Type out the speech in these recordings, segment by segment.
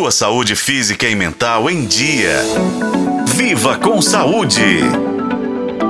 Sua saúde física e mental em dia. Viva com saúde!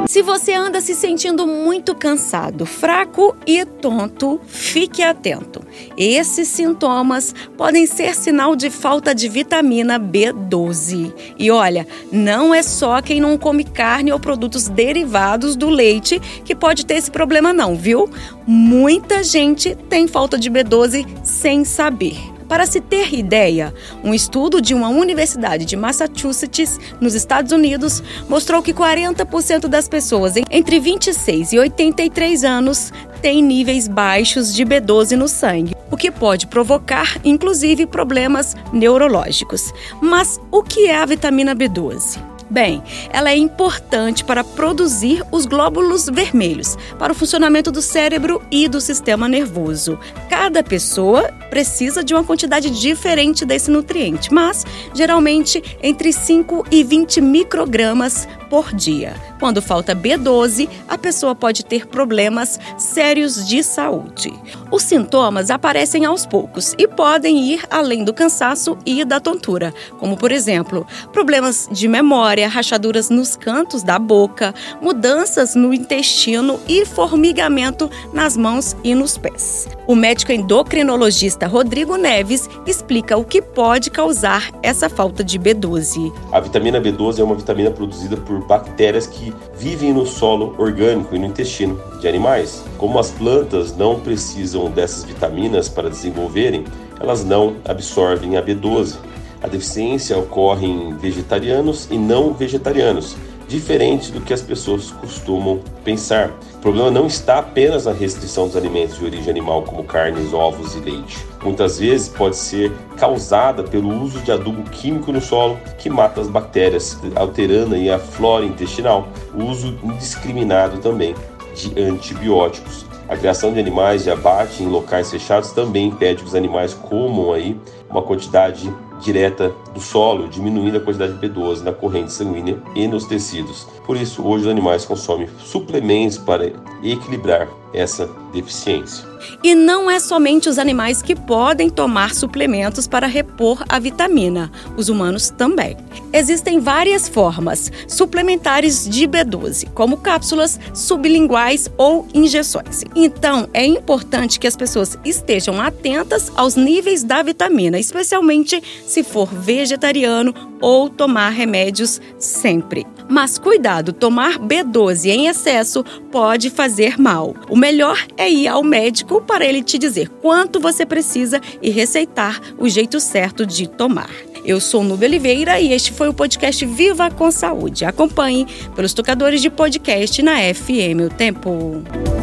Se você anda se sentindo muito cansado, fraco e tonto, fique atento. Esses sintomas podem ser sinal de falta de vitamina B12. E olha, não é só quem não come carne ou produtos derivados do leite que pode ter esse problema, não, viu? Muita gente tem falta de B12 sem saber. Para se ter ideia, um estudo de uma universidade de Massachusetts, nos Estados Unidos, mostrou que 40% das pessoas entre 26 e 83 anos têm níveis baixos de B12 no sangue, o que pode provocar, inclusive, problemas neurológicos. Mas o que é a vitamina B12? Bem, ela é importante para produzir os glóbulos vermelhos, para o funcionamento do cérebro e do sistema nervoso. Cada pessoa precisa de uma quantidade diferente desse nutriente, mas geralmente entre 5 e 20 microgramas por dia. Quando falta B12, a pessoa pode ter problemas sérios de saúde. Os sintomas aparecem aos poucos e podem ir além do cansaço e da tontura, como por exemplo, problemas de memória, rachaduras nos cantos da boca, mudanças no intestino e formigamento nas mãos e nos pés. O médico endocrinologista Rodrigo Neves explica o que pode causar essa falta de B12. A vitamina B12 é uma vitamina produzida por bactérias que vivem no solo orgânico e no intestino de animais. Como as plantas não precisam dessas vitaminas para desenvolverem, elas não absorvem a B12. A deficiência ocorre em vegetarianos e não vegetarianos, diferente do que as pessoas costumam pensar. O problema não está apenas na restrição dos alimentos de origem animal, como carnes, ovos e leite. Muitas vezes pode ser causada pelo uso de adubo químico no solo, que mata as bactérias, alterando a flora intestinal. O uso indiscriminado também de antibióticos. A criação de animais de abate em locais fechados também impede que os animais comam aí uma quantidade direta do solo, diminuindo a quantidade de B12 na corrente sanguínea e nos tecidos. Por isso, hoje os animais consomem suplementos para equilibrar essa deficiência. E não é somente os animais que podem tomar suplementos para repor a vitamina, os humanos também. Existem várias formas suplementares de B12, como cápsulas sublinguais ou injeções. Então, é importante que as pessoas estejam atentas aos níveis da vitamina, especialmente se for vegetariano ou tomar remédios sempre. Mas cuidado, tomar B12 em excesso pode fazer mal. O melhor é ir ao médico para ele te dizer quanto você precisa e receitar o jeito certo de tomar. Eu sou Nube Oliveira e este foi o podcast Viva com Saúde. Acompanhe pelos tocadores de podcast na FM O Tempo.